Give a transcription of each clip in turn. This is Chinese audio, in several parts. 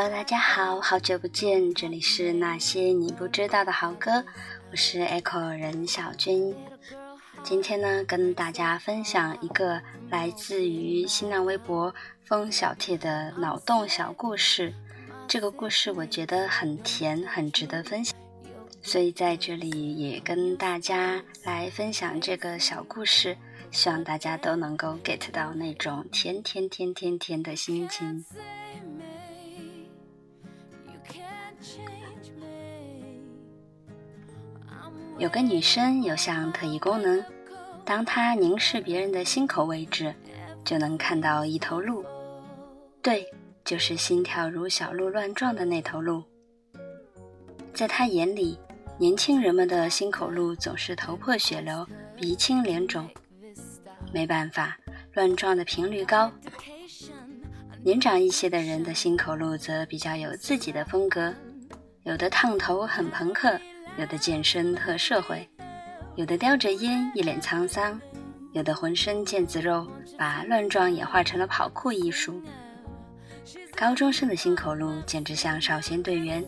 Hello，大家好，好久不见，这里是那些你不知道的好歌，我是 Echo 任小军。今天呢，跟大家分享一个来自于新浪微博风小铁的脑洞小故事。这个故事我觉得很甜，很值得分享，所以在这里也跟大家来分享这个小故事，希望大家都能够 get 到那种甜甜甜甜甜的心情。有个女生有项特异功能，当她凝视别人的心口位置，就能看到一头鹿。对，就是心跳如小鹿乱撞的那头鹿。在她眼里，年轻人们的心口路总是头破血流、鼻青脸肿。没办法，乱撞的频率高。年长一些的人的心口路则比较有自己的风格，有的烫头很朋克。有的健身特社会，有的叼着烟一脸沧桑，有的浑身腱子肉，把乱撞演化成了跑酷艺术。高中生的心口路简直像少先队员，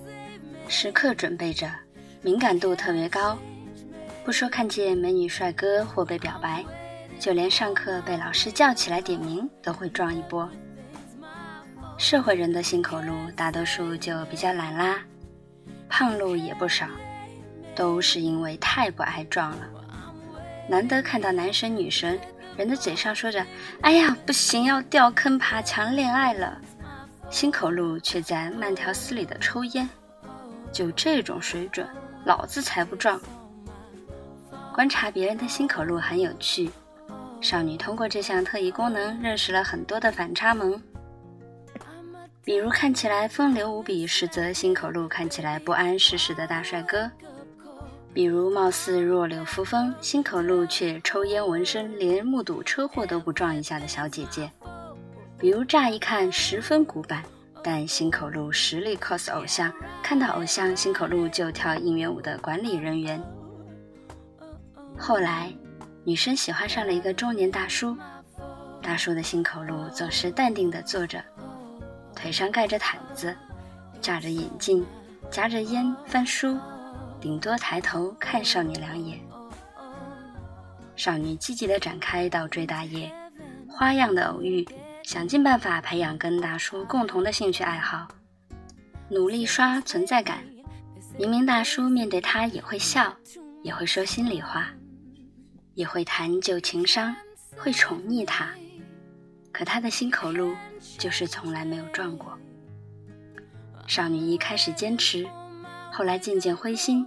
时刻准备着，敏感度特别高。不说看见美女帅哥或被表白，就连上课被老师叫起来点名都会撞一波。社会人的心口路大多数就比较懒啦，胖路也不少。都是因为太不爱撞了，难得看到男神女神，人的嘴上说着“哎呀，不行，要掉坑爬墙恋爱了”，心口路却在慢条斯理的抽烟。就这种水准，老子才不撞！观察别人的心口路很有趣，少女通过这项特异功能认识了很多的反差萌，比如看起来风流无比，实则心口路看起来不谙世事的大帅哥。比如，貌似弱柳扶风，心口路却抽烟纹身，连目睹车祸都不撞一下的小姐姐；比如乍一看十分古板，但心口路实力 cos 偶像，看到偶像心口路就跳应援舞的管理人员。后来，女生喜欢上了一个中年大叔，大叔的心口路总是淡定地坐着，腿上盖着毯子，架着眼镜，夹着烟翻书。顶多抬头看少女两眼，少女积极地展开倒追大业，花样的偶遇，想尽办法培养跟大叔共同的兴趣爱好，努力刷存在感。明明大叔面对她也会笑，也会说心里话，也会谈旧情伤，会宠溺她，可他的心口路就是从来没有撞过。少女一开始坚持。后来渐渐灰心，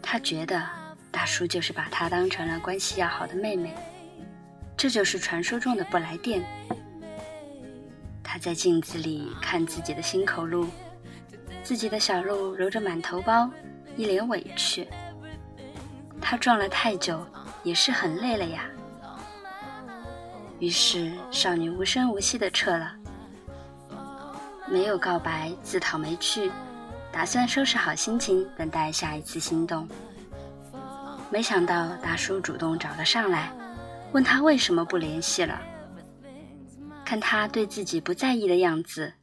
他觉得大叔就是把他当成了关系要好的妹妹，这就是传说中的不来电。他在镜子里看自己的心口路，自己的小鹿揉着满头包，一脸委屈。他撞了太久，也是很累了呀。于是少女无声无息地撤了，没有告白，自讨没趣。打算收拾好心情，等待下一次心动。没想到大叔主动找了上来，问他为什么不联系了。看他对自己不在意的样子，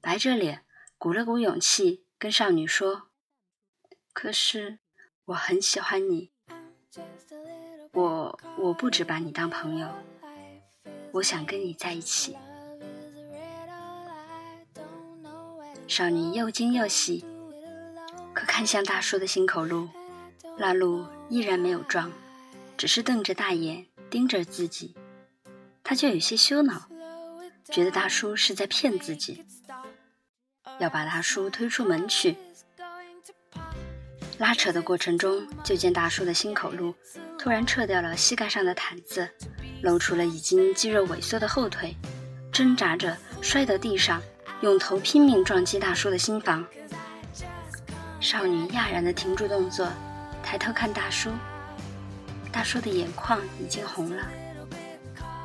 白着脸，鼓了鼓勇气，跟少女说：“可是我很喜欢你，我我不止把你当朋友，我想跟你在一起。”少女又惊又喜。看向大叔的心口路，那路依然没有撞，只是瞪着大眼盯着自己，他就有些羞恼，觉得大叔是在骗自己，要把大叔推出门去。拉扯的过程中，就见大叔的心口路突然撤掉了膝盖上的毯子，露出了已经肌肉萎缩的后腿，挣扎着摔到地上，用头拼命撞击大叔的心房。少女讶然地停住动作，抬头看大叔。大叔的眼眶已经红了。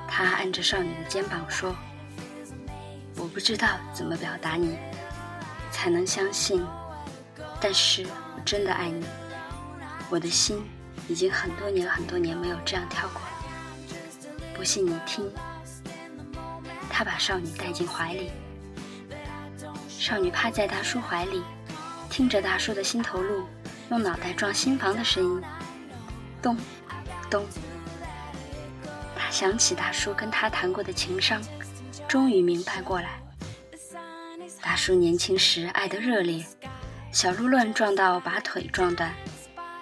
他按着少女的肩膀说：“我不知道怎么表达你，才能相信，但是我真的爱你。我的心已经很多年很多年没有这样跳过了。不信你听。”他把少女带进怀里。少女趴在大叔怀里，听着大叔的心头路用脑袋撞心房的声音，咚，咚。他想起大叔跟他谈过的情伤，终于明白过来。大叔年轻时爱得热烈，小鹿乱撞到把腿撞断，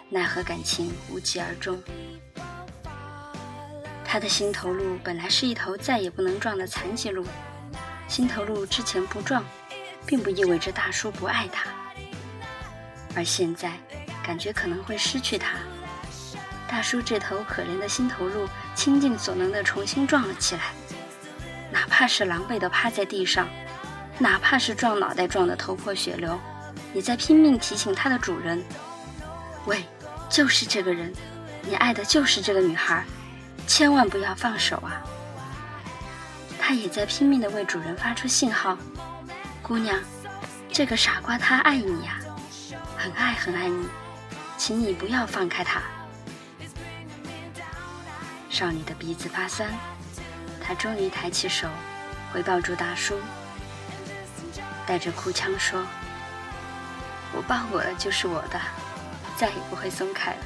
奈何感情无疾而终。他的心头鹿本来是一头再也不能撞的残疾鹿，心头鹿之前不撞，并不意味着大叔不爱他，而现在感觉可能会失去他。大叔这头可怜的心头鹿倾尽所能的重新撞了起来，哪怕是狼狈的趴在地上，哪怕是撞脑袋撞得头破血流，也在拼命提醒它的主人：“喂，就是这个人，你爱的就是这个女孩。”千万不要放手啊！他也在拼命地为主人发出信号：“姑娘，这个傻瓜他爱你呀，很爱很爱你，请你不要放开他。”少女的鼻子发酸，她终于抬起手，回抱住大叔，带着哭腔说：“我抱过的就是我的，再也不会松开了。”